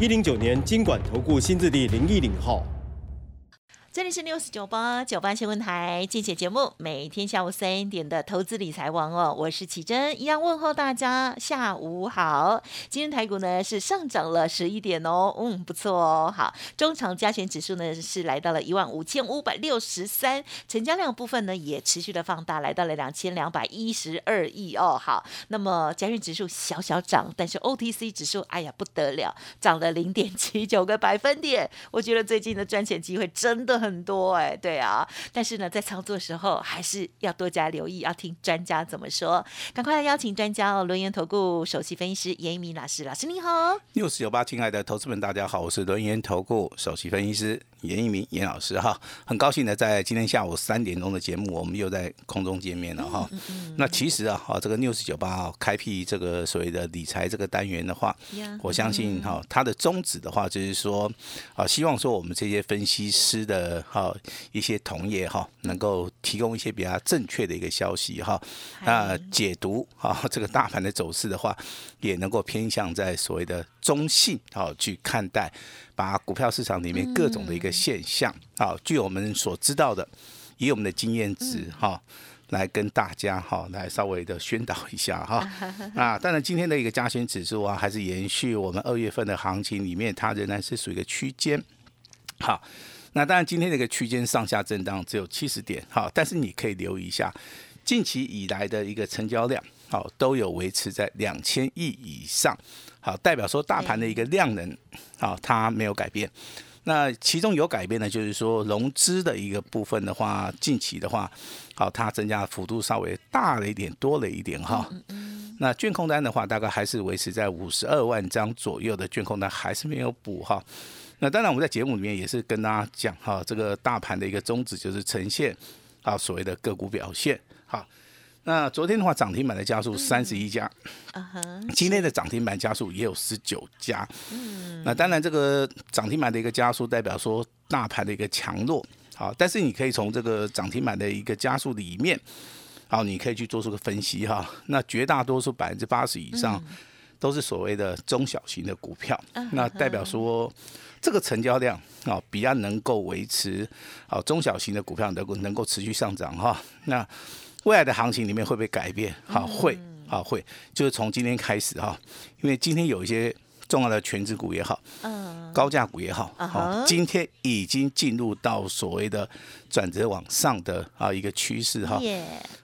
一零九年经管投顾新字第零一零号。这里是六四九八九八新闻台，竞选节目，每天下午三点的投资理财王哦，我是启珍，一样问候大家下午好。今天台股呢是上涨了十一点哦，嗯，不错哦。好，中长加权指数呢是来到了一万五千五百六十三，成交量部分呢也持续的放大，来到了两千两百一十二亿哦。好，那么加权指数小小涨，但是 OTC 指数哎呀不得了，涨了零点七九个百分点。我觉得最近的赚钱机会真的很。多哎，对啊，但是呢，在操作时候还是要多加留意，要听专家怎么说。赶快来邀请专家哦，轮研投顾首席分析师严一鸣老师，老师你好。六四九八，亲爱的投资们，大家好，我是轮研投顾首席分析师。严一鸣严老师哈，很高兴呢在今天下午三点钟的节目，我们又在空中见面了哈。那其实啊，哈这个六四九八开辟这个所谓的理财这个单元的话，我相信哈，它的宗旨的话就是说啊，希望说我们这些分析师的哈一些同业哈，能够提供一些比较正确的一个消息哈，那解读啊 这个大盘的走势的话，也能够偏向在所谓的中性啊去看待。把股票市场里面各种的一个现象，啊，据我们所知道的，以我们的经验值哈，来跟大家哈，来稍微的宣导一下哈。啊，当然今天的一个加权指数啊，还是延续我们二月份的行情里面，它仍然是属于一个区间。好，那当然今天这个区间上下震荡只有七十点，好，但是你可以留意一下近期以来的一个成交量，好，都有维持在两千亿以上。好，代表说大盘的一个量能，好，它没有改变。那其中有改变的，就是说融资的一个部分的话，近期的话，好，它增加幅度稍微大了一点，多了一点哈。那券空单的话，大概还是维持在五十二万张左右的券空单，还是没有补哈。那当然，我们在节目里面也是跟大家讲哈，这个大盘的一个宗旨就是呈现啊所谓的个股表现好。那昨天的话，涨停板的家数三十一家，今天的涨停板家数也有十九家。嗯，那当然这个涨停板的一个加速代表说大盘的一个强弱，好，但是你可以从这个涨停板的一个加速里面，好，你可以去做出个分析哈。那绝大多数百分之八十以上都是所谓的中小型的股票，那代表说这个成交量啊比较能够维持，啊中小型的股票能够能够持续上涨哈。那未来的行情里面会不会改变？好，会，啊会，就是从今天开始哈，因为今天有一些重要的全值股也好，嗯，高价股也好，好，今天已经进入到所谓的转折往上的啊一个趋势哈。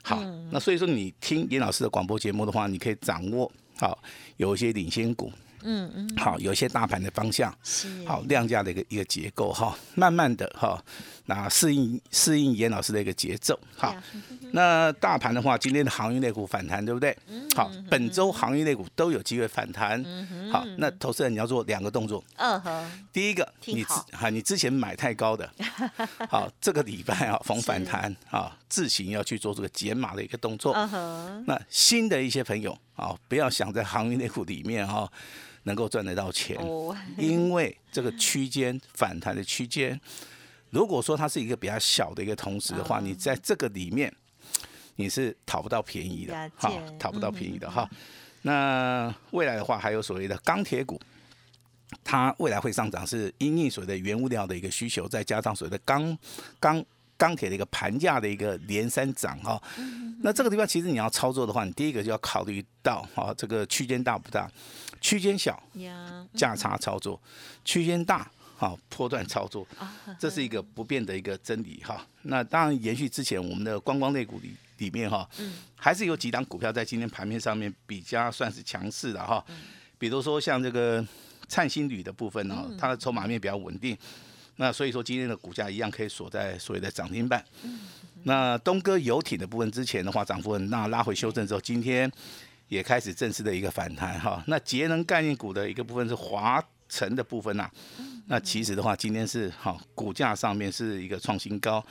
好，那所以说你听严老师的广播节目的话，你可以掌握好有一些领先股。嗯嗯，好，有一些大盘的方向，是。好量价的一个一个结构哈，慢慢的哈，那适应适应严老师的一个节奏，哈，那大盘的话，今天的航运类股反弹，对不对？好，本周航运类股都有机会反弹，好，那投资人你要做两个动作，嗯哼，第一个，你之哈你之前买太高的，好，这个礼拜啊逢反弹啊自行要去做这个解码的一个动作，那新的一些朋友啊，不要想在航运内股里面哈。能够赚得到钱，因为这个区间反弹的区间，如果说它是一个比较小的一个同时的话，你在这个里面你是讨不到便宜的，哈，讨不到便宜的哈。那未来的话，还有所谓的钢铁股，它未来会上涨，是因应所谓的原物料的一个需求，再加上所谓的钢钢钢铁的一个盘价的一个连三涨哈。那这个地方其实你要操作的话，你第一个就要考虑到哈，这个区间大不大？区间小，价差操作；区间大，好波段操作，这是一个不变的一个真理哈。那当然，延续之前我们的观光类股里里面哈，还是有几档股票在今天盘面上面比较算是强势的哈。比如说像这个灿星旅的部分呢，它的筹码面比较稳定，那所以说今天的股价一样可以锁在所谓的涨停板。那东哥游艇的部分之前的话涨幅很大，拉回修正之后，今天。也开始正式的一个反弹哈，那节能概念股的一个部分是华晨的部分呐，那其实的话，今天是好股价上面是一个创新高，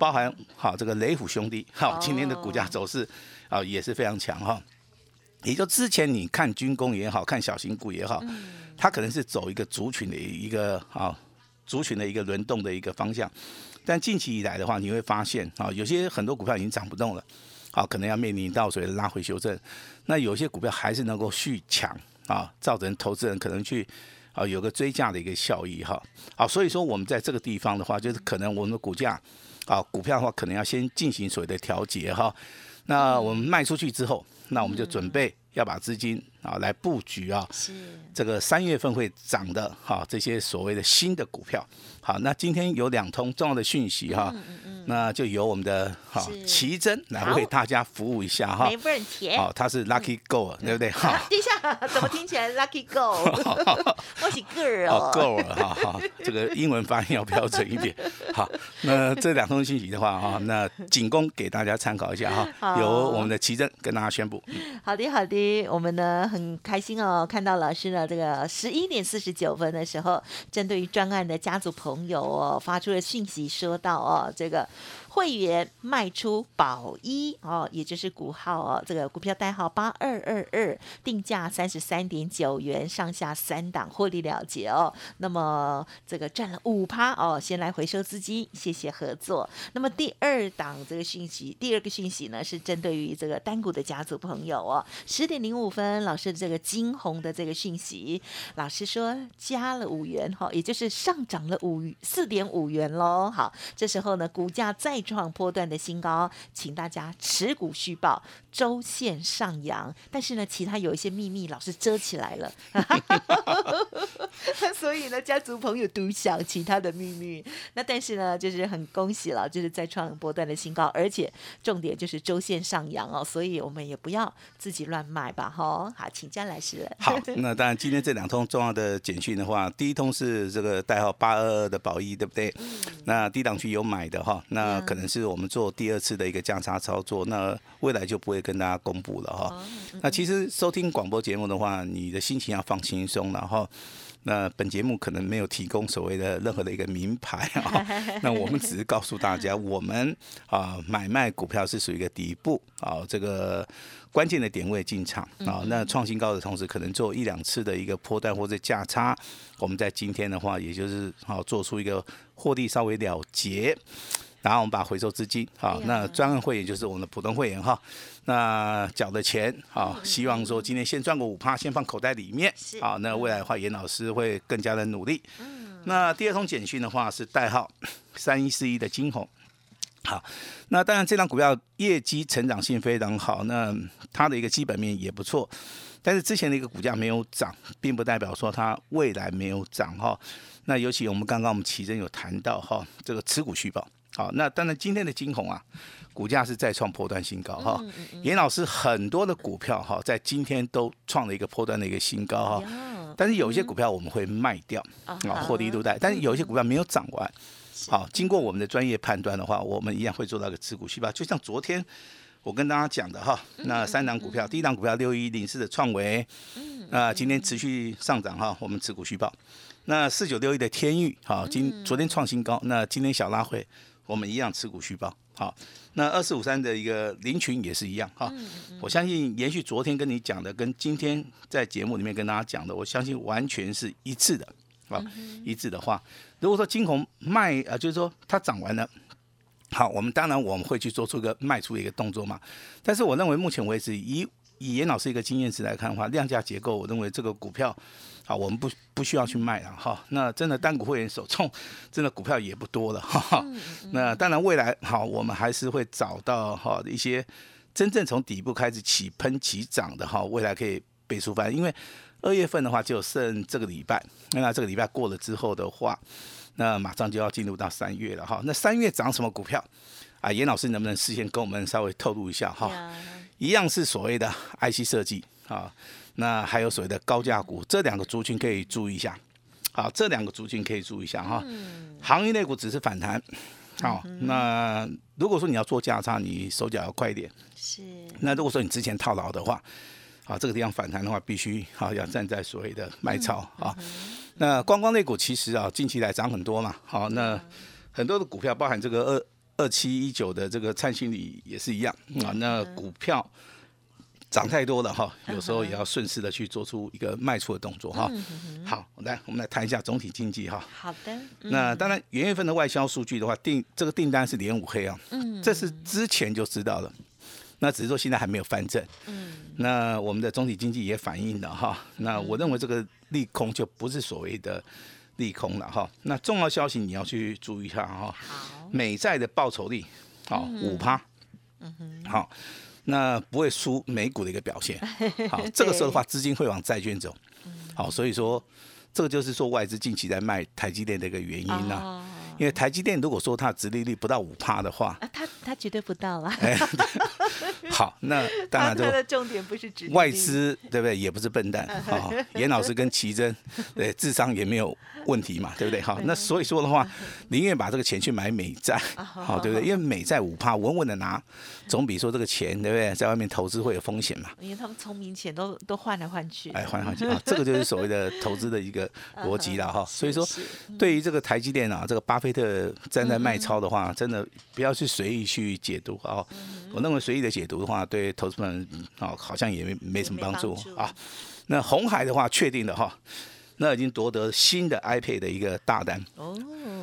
包含好这个雷虎兄弟，好今天的股价走势啊也是非常强哈。也就之前你看军工也好看小型股也好，它可能是走一个族群的一个啊族群的一个轮动的一个方向，但近期以来的话，你会发现啊有些很多股票已经涨不动了，好可能要面临到所谓的拉回修正，那有些股票还是能够续强啊，造成投资人可能去啊有个追价的一个效益哈，好所以说我们在这个地方的话，就是可能我们的股价啊股票的话，可能要先进行所谓的调节哈，那我们卖出去之后。那我们就准备要把资金啊来布局啊，是这个三月份会涨的哈，这些所谓的新的股票。好，那今天有两通重要的讯息哈，那就由我们的哈奇珍来为大家服务一下哈，没问题。好，他是 Lucky Go，对不对？哈，等一下，怎么听起来 Lucky Go？我是 Girl。哦，Go，哈哈，这个英文发音要标准一点。好，那这两通信息的话哈，那仅供给大家参考一下哈，由我们的奇珍跟大家宣布。好的，好的，我们呢很开心哦，看到老师呢这个十一点四十九分的时候，针对于专案的家族朋。朋友哦，发出了讯息说到哦，这个。会员卖出宝一哦，也就是股号哦，这个股票代号八二二二，定价三十三点九元，上下三档获利了结哦。那么这个赚了五趴哦，先来回收资金，谢谢合作。那么第二档这个讯息，第二个讯息呢是针对于这个单股的家族朋友哦，十点零五分，老师的这个金红的这个讯息，老师说加了五元哈，也就是上涨了五四点五元喽。好，这时候呢，股价再。创波段的新高，请大家持股续报，周线上扬。但是呢，其他有一些秘密老是遮起来了，所以呢，家族朋友独享其他的秘密。那但是呢，就是很恭喜了，就是在创波段的新高，而且重点就是周线上扬哦，所以我们也不要自己乱卖吧，哈。好，请江来师。好，那当然今天这两通重要的简讯的话，第一通是这个代号八二二的宝一，对不对？那低档区有买的哈，那可。能是我们做第二次的一个价差操作，那未来就不会跟大家公布了哈。那其实收听广播节目的话，你的心情要放轻松，然后那本节目可能没有提供所谓的任何的一个名牌啊，那我们只是告诉大家，我们啊买卖股票是属于一个底部啊这个关键的点位进场啊，那创新高的同时，可能做一两次的一个破段或者价差，我们在今天的话，也就是好做出一个获利稍微了结。然后我们把回收资金，好，那专案会员就是我们的普通会员哈，那缴的钱，好，希望说今天先赚个五趴，先放口袋里面，好，那未来的话，严老师会更加的努力。嗯，那第二通简讯的话是代号 三一四一的金红，好，那当然这张股票业绩成长性非常好，那它的一个基本面也不错，但是之前的一个股价没有涨，并不代表说它未来没有涨哈。那尤其我们刚刚我们奇珍有谈到哈，这个持股续报。好，那当然今天的金红啊，股价是再创破断新高哈。严老师很多的股票哈，在今天都创了一个破断的一个新高哈。但是有一些股票我们会卖掉啊，获利度带。但是有一些股票没有涨完，好，经过我们的专业判断的话，我们一样会做到一个持股续报。就像昨天我跟大家讲的哈，那三档股票，第一档股票六一零四的创维，那今天持续上涨哈，我们持股续报。那四九六一的天域，好，今昨天创新高，那今天小拉会。我们一样持股续报，好，那二四五三的一个林群也是一样哈，我相信延续昨天跟你讲的，跟今天在节目里面跟大家讲的，我相信完全是一致的，啊，一致的话，如果说金红卖啊，就是说它涨完了，好，我们当然我们会去做出一个卖出的一个动作嘛，但是我认为目前为止，以以严老师一个经验值来看的话，量价结构，我认为这个股票。好，我们不不需要去卖了哈。那真的单股会员手中真的股票也不多了哈。那当然未来好，我们还是会找到哈一些真正从底部开始起喷起涨的哈，未来可以倍数翻。因为二月份的话就剩这个礼拜，那这个礼拜过了之后的话，那马上就要进入到三月了哈。那三月涨什么股票啊？严老师能不能事先跟我们稍微透露一下哈？一样是所谓的 IC 设计啊。那还有所谓的高价股，这两个族群可以注意一下。好，这两个族群可以注意一下哈。行业类股只是反弹。好，那如果说你要做价差，你手脚要快一点。是。那如果说你之前套牢的话，啊，这个地方反弹的话，必须好要站在所谓的卖超啊。那观光类股其实啊，近期来涨很多嘛。好，那很多的股票，包含这个二二七一九的这个灿星里也是一样啊。那股票涨太多了哈，有时候也要顺势的去做出一个卖出的动作哈。好，来我们来谈一下总体经济哈。好的。那当然，元月份的外销数据的话，订这个订单是连五黑啊。嗯。这是之前就知道了。那只是说现在还没有翻正，嗯，那我们的总体经济也反映了哈，那我认为这个利空就不是所谓的利空了哈。那重要消息你要去注意一下哈，好，美债的报酬率，好五趴，嗯哼，好，那不会输美股的一个表现，好，这个时候的话资金会往债券走，好，所以说这个就是说外资近期在卖台积电的一个原因呐。因为台积电如果说它的殖利率不到五趴的话，啊，它它绝对不到了。好，那当然，它的重点不是殖外资，对不对？也不是笨蛋。好，严老师跟奇珍，对，智商也没有问题嘛，对不对？好，那所以说的话，宁愿把这个钱去买美债，好，对不对？因为美债五趴，稳稳的拿，总比说这个钱，对不对？在外面投资会有风险嘛。因为他们聪明钱都都换来换去，哎，换来换去啊，这个就是所谓的投资的一个逻辑了 哈。所以说，对于这个台积电啊，这个巴菲特站在卖超的话，真的不要去随意去解读啊。我认为随意的解读的话，对投资们啊，好像也没没什么帮助啊。那红海的话，确定的哈，那已经夺得新的 iPad 的一个大单哦。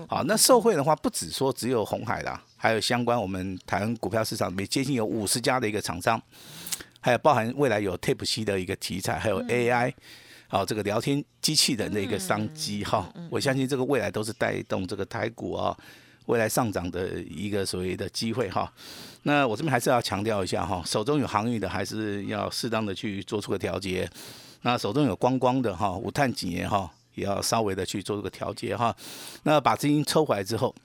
好，那受惠的话，不止说只有红海啦，还有相关我们台湾股票市场里面接近有五十家的一个厂商，还有包含未来有 Tape C 的一个题材，还有 AI。好，这个聊天机器人的一个商机哈，我相信这个未来都是带动这个台股啊未来上涨的一个所谓的机会哈。那我这边还是要强调一下哈，手中有航运的还是要适当的去做出个调节。那手中有光光的哈，无碳几年哈，也要稍微的去做这个调节哈。那把资金抽回来之后，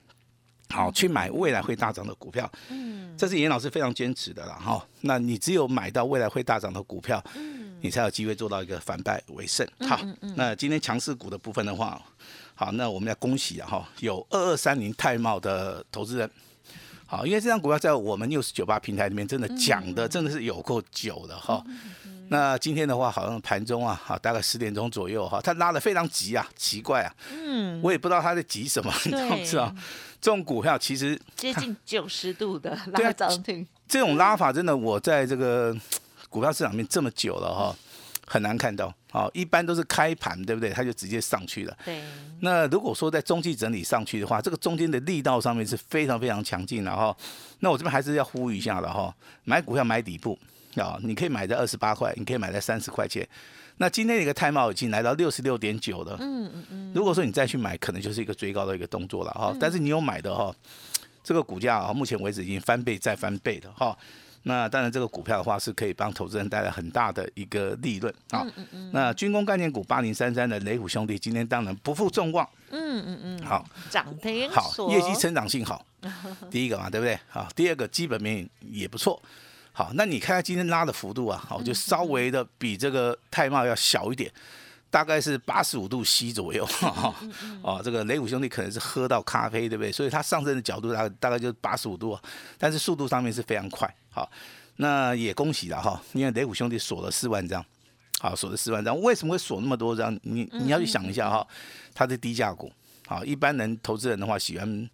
好去买未来会大涨的股票。嗯，这是严老师非常坚持的了哈。那你只有买到未来会大涨的股票。你才有机会做到一个反败为胜。好，那今天强势股的部分的话，好，那我们要恭喜啊哈，有二二三零泰茂的投资人。好，因为这张股票在我们六十九八平台里面真的讲的真的是有够久的哈。那今天的话，好像盘中啊，好大概十点钟左右哈，它拉的非常急啊，奇怪啊。嗯。我也不知道它在急什么，你知道这种股票其实接近九十度的 拉涨停。这种拉法真的，我在这个。股票市场面这么久了哈，很难看到。哦，一般都是开盘，对不对？它就直接上去了。对。那如果说在中期整理上去的话，这个中间的力道上面是非常非常强劲的哈。那我这边还是要呼吁一下了哈，买股票买底部啊，你可以买在二十八块，你可以买在三十块钱。那今天的一个泰茂已经来到六十六点九了。嗯嗯嗯。如果说你再去买，可能就是一个追高的一个动作了哈。但是你有买的哈，这个股价啊，目前为止已经翻倍再翻倍的哈。那当然，这个股票的话是可以帮投资人带来很大的一个利润啊。那军工概念股八零三三的雷虎兄弟今天当然不负众望，嗯嗯嗯，好涨停，好业绩成长性好，第一个嘛，对不对？好，第二个基本面也不错。好，那你看看今天拉的幅度啊，好就稍微的比这个泰茂要小一点。大概是八十五度 C 左右，哦，这个雷虎兄弟可能是喝到咖啡，对不对？所以它上升的角度大大概就是八十五度，但是速度上面是非常快。好，那也恭喜了哈，因为雷虎兄弟锁了四万张，好，锁了四万张，为什么会锁那么多张？你你要去想一下哈，它是低价股，好，一般人投资人的话喜欢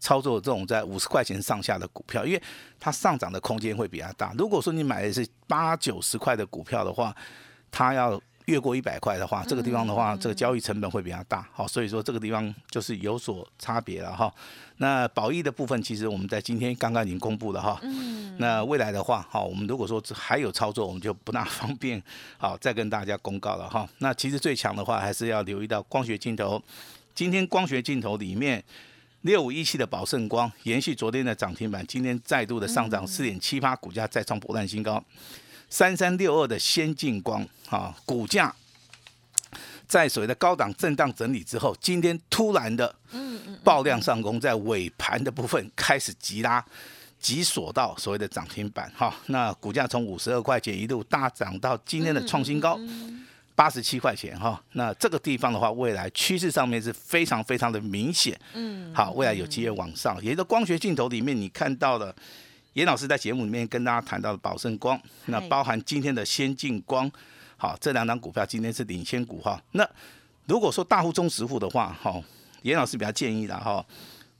操作这种在五十块钱上下的股票，因为它上涨的空间会比较大。如果说你买的是八九十块的股票的话，它要越过一百块的话，这个地方的话，这个交易成本会比较大，好，所以说这个地方就是有所差别了哈。那保益的部分，其实我们在今天刚刚已经公布了哈。嗯。那未来的话，哈，我们如果说还有操作，我们就不大 方便，好，再跟大家公告了哈。那其实最强的话，还是要留意到光学镜头。今天光学镜头里面，六五一七的宝盛光延续昨天的涨停板，今天再度的上涨四点七八，股价再创波段新高。三三六二的先进光，啊，股价在所谓的高档震荡整理之后，今天突然的爆量上攻，在尾盘的部分开始急拉，急锁到所谓的涨停板，哈，那股价从五十二块钱一路大涨到今天的创新高八十七块钱，哈，那这个地方的话，未来趋势上面是非常非常的明显，嗯，好，未来有机会往上，也就光学镜头里面你看到了。严老师在节目里面跟大家谈到的宝盛光，那包含今天的先进光，好，这两档股票今天是领先股哈。那如果说大户、中实户的话，哈，严老师比较建议的哈，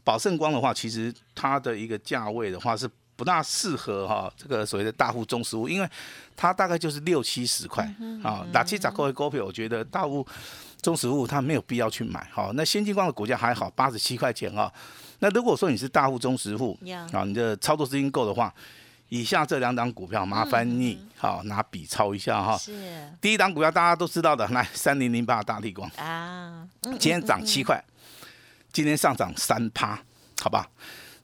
宝盛光的话，其实它的一个价位的话是不大适合哈这个所谓的大户、中实户，因为它大概就是六七十块啊，打七砸扣的股票，我觉得大户、中实物它没有必要去买。好，那先进光的股价还好，八十七块钱哈。那如果说你是大户、中实户啊，你的操作资金够的话。以下这两档股票，麻烦你好拿笔抄一下哈。是。第一档股票大家都知道的，来三零零八大地光啊，今天涨七块，今天上涨三趴，好吧？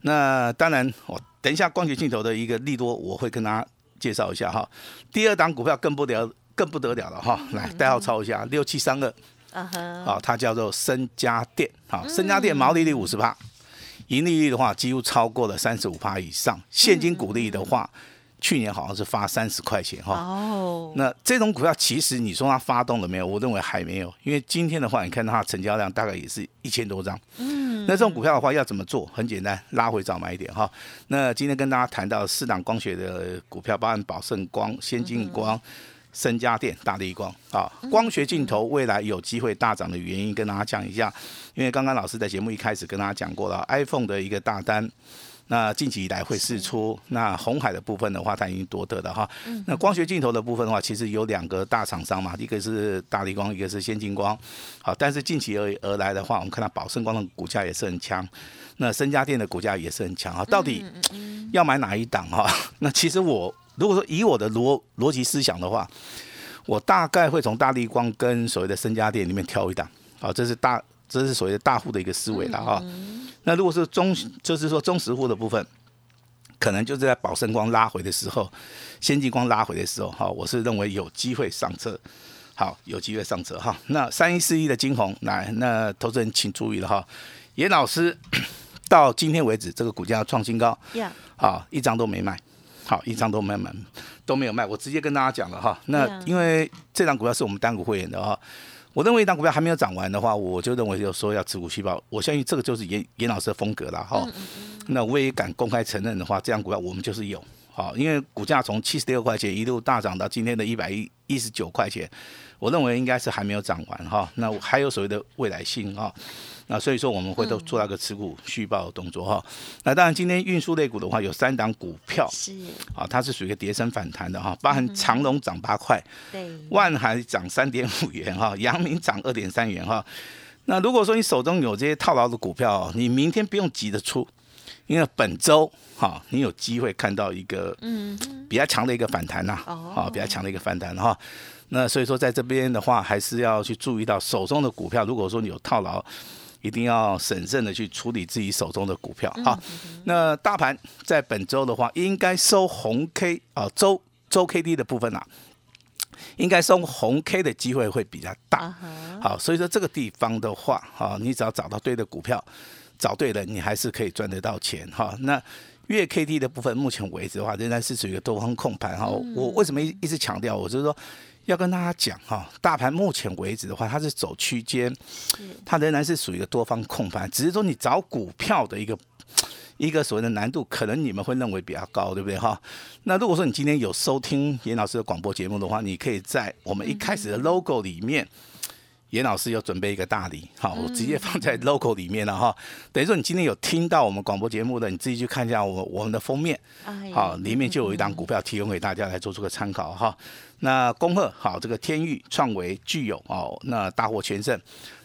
那当然，我等一下光学镜头的一个利多，我会跟大家介绍一下哈。第二档股票更不了更不得了了哈，来代号抄一下六七三二，啊好，它叫做深家电，好，深家电毛利率五十趴。盈利率的话，几乎超过了三十五趴以上。现金股利的话，去年好像是发三十块钱哈。哦。那这种股票其实你说它发动了没有？我认为还没有，因为今天的话，你看到它成交量大概也是一千多张。嗯。那这种股票的话要怎么做？很简单，拉回早买一点哈。那今天跟大家谈到四档光学的股票，包含宝盛光、先进光。深家电、大力光啊，光学镜头未来有机会大涨的原因，跟大家讲一下。因为刚刚老师在节目一开始跟大家讲过了，iPhone 的一个大单，那近期以来会试出。那红海的部分的话，它已经夺得了哈。那光学镜头的部分的话，其实有两个大厂商嘛，一个是大力光，一个是先进光。好，但是近期而而来的话，我们看到宝盛光的股价也是很强，那深家电的股价也是很强啊。到底要买哪一档哈？那其实我。如果说以我的逻逻辑思想的话，我大概会从大力光跟所谓的身家店里面挑一档，好，这是大，这是所谓的大户的一个思维了哈。那如果是中，就是说中实户的部分，可能就是在宝盛光拉回的时候，先进光拉回的时候，哈，我是认为有机会上车，好，有机会上车哈。那三一四一的金红，来，那投资人请注意了哈，严老师 到今天为止，这个股价创新高，好，一张都没卖。好，一张都没买，都没有卖。我直接跟大家讲了哈。那因为这张股票是我们单股会员的哈，我认为一张股票还没有涨完的话，我就认为就说要持股细胞。我相信这个就是严严老师的风格了哈。那我也敢公开承认的话，这张股票我们就是有。好，因为股价从七十六块钱一路大涨到今天的一百一一十九块钱，我认为应该是还没有涨完哈。那还有所谓的未来性哈。那所以说我们会都做那个持股续报的动作哈。那当然今天运输类股的话有三档股票是啊，它是属于一个跌升反弹的哈，包含长隆涨八块，对，万海涨三点五元哈，阳明涨二点三元哈。那如果说你手中有这些套牢的股票，你明天不用急着出，因为本周哈你有机会看到一个嗯比较强的一个反弹呐，哦，比较强的一个反弹哈。那所以说在这边的话还是要去注意到手中的股票，如果说你有套牢。一定要审慎的去处理自己手中的股票。好，那大盘在本周的话，应该收红 K 啊，周周 K D 的部分啊，应该收红 K 的机会会比较大。好，所以说这个地方的话，哈，你只要找到对的股票，找对了，你还是可以赚得到钱。哈，那月 K D 的部分，目前为止的话，仍然是属于一个多方控盘。哈，我为什么一一直强调？我就是说。要跟大家讲哈，大盘目前为止的话，它是走区间，它仍然是属于一个多方控盘，只是说你找股票的一个一个所谓的难度，可能你们会认为比较高，对不对哈？那如果说你今天有收听严老师的广播节目的话，你可以在我们一开始的 logo 里面，严老师有准备一个大礼，好，我直接放在 logo 里面了哈。等于说你今天有听到我们广播节目的，你自己去看一下我我们的封面，好，里面就有一档股票提供给大家来做出个参考哈。那恭贺好，这个天域创维具有哦，那大获全胜。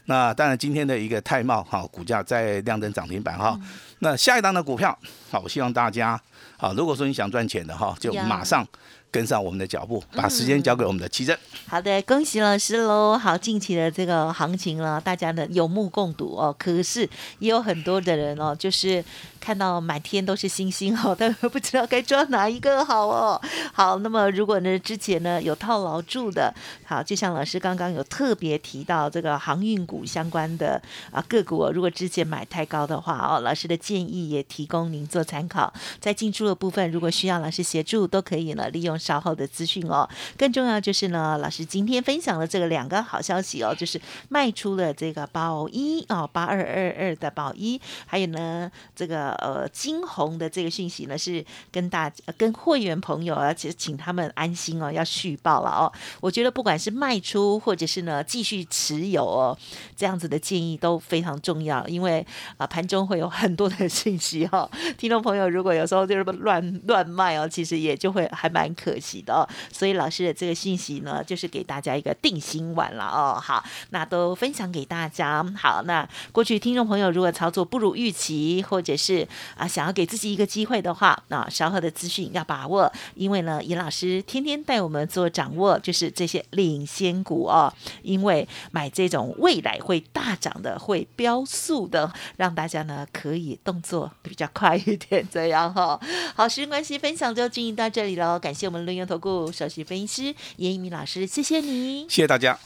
那当然今天的一个泰茂哈，股价在亮灯涨停板哈。那下一档的股票好，我希望大家好，如果说你想赚钱的哈，就马上。跟上我们的脚步，把时间交给我们的奇珍。好的，恭喜老师喽！好，近期的这个行情了，大家呢有目共睹哦。可是也有很多的人哦，就是看到满天都是星星哦，但 不知道该抓哪一个好哦。好，那么如果呢之前呢有套牢住的，好，就像老师刚刚有特别提到这个航运股相关的啊个股，如果之前买太高的话哦，老师的建议也提供您做参考。在进出的部分，如果需要老师协助，都可以呢利用。稍后的资讯哦。更重要就是呢，老师今天分享了这个两个好消息哦，就是卖出了这个宝一哦，八二二二的宝一，还有呢这个呃金红的这个讯息呢，是跟大跟会员朋友啊，其实请他们安心哦，要续报了哦。我觉得不管是卖出或者是呢继续持有哦，这样子的建议都非常重要，因为啊盘中会有很多的信息哈，听众朋友如果有时候就是乱乱卖哦，其实也就会还蛮可惜的哦。所以老师的这个信息呢，就是给大家一个定心丸了哦。好，那都分享给大家。好，那过去听众朋友如果操作不如预期，或者是啊想要给自己一个机会的话，那稍后的资讯要把握，因为呢，尹老师天天带我们做掌握，就是这些领先股哦。因为买这种未来会大涨的、会飙速的，让大家呢可以动作比较快一点，这样哈。好，时间关系，分享就进行到这里喽。感谢我们论用投顾首席分析师严一鸣老师，谢谢你，谢谢大家。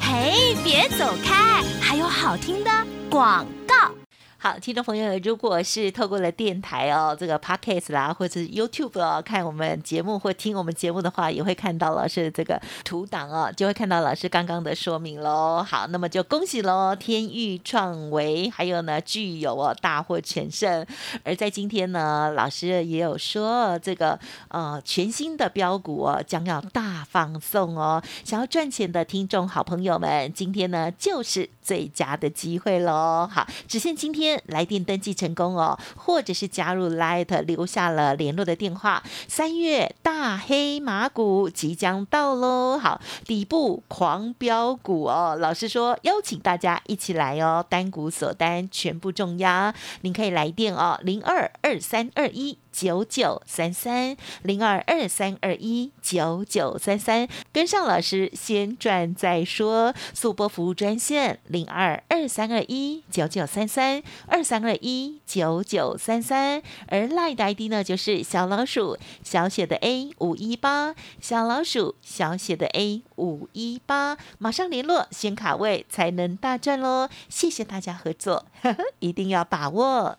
嘿，别走开，还有好听的广告。好，听众朋友，如果是透过了电台哦，这个 podcast 啦，或者是 YouTube 哦，看我们节目或听我们节目的话，也会看到老师这个图档哦，就会看到老师刚刚的说明喽。好，那么就恭喜喽，天域创维，还有呢，具有哦大获全胜。而在今天呢，老师也有说，这个呃全新的标股哦，将要大放送哦。想要赚钱的听众好朋友们，今天呢就是最佳的机会喽。好，只限今天。来电登记成功哦，或者是加入 Light 留下了联络的电话。三月大黑马股即将到喽，好，底部狂飙股哦。老实说邀请大家一起来哦，单股锁单全部重压，您可以来电哦，零二二三二一。九九三三零二二三二一九九三三，跟上老师先赚再说。速播服务专线零二二三二一九九三三二三二一九九三三，而赖的 ID 呢就是小老鼠小写的 A 五一八，小老鼠小写的 A 五一八，马上联络先卡位才能大赚喽！谢谢大家合作，一定要把握。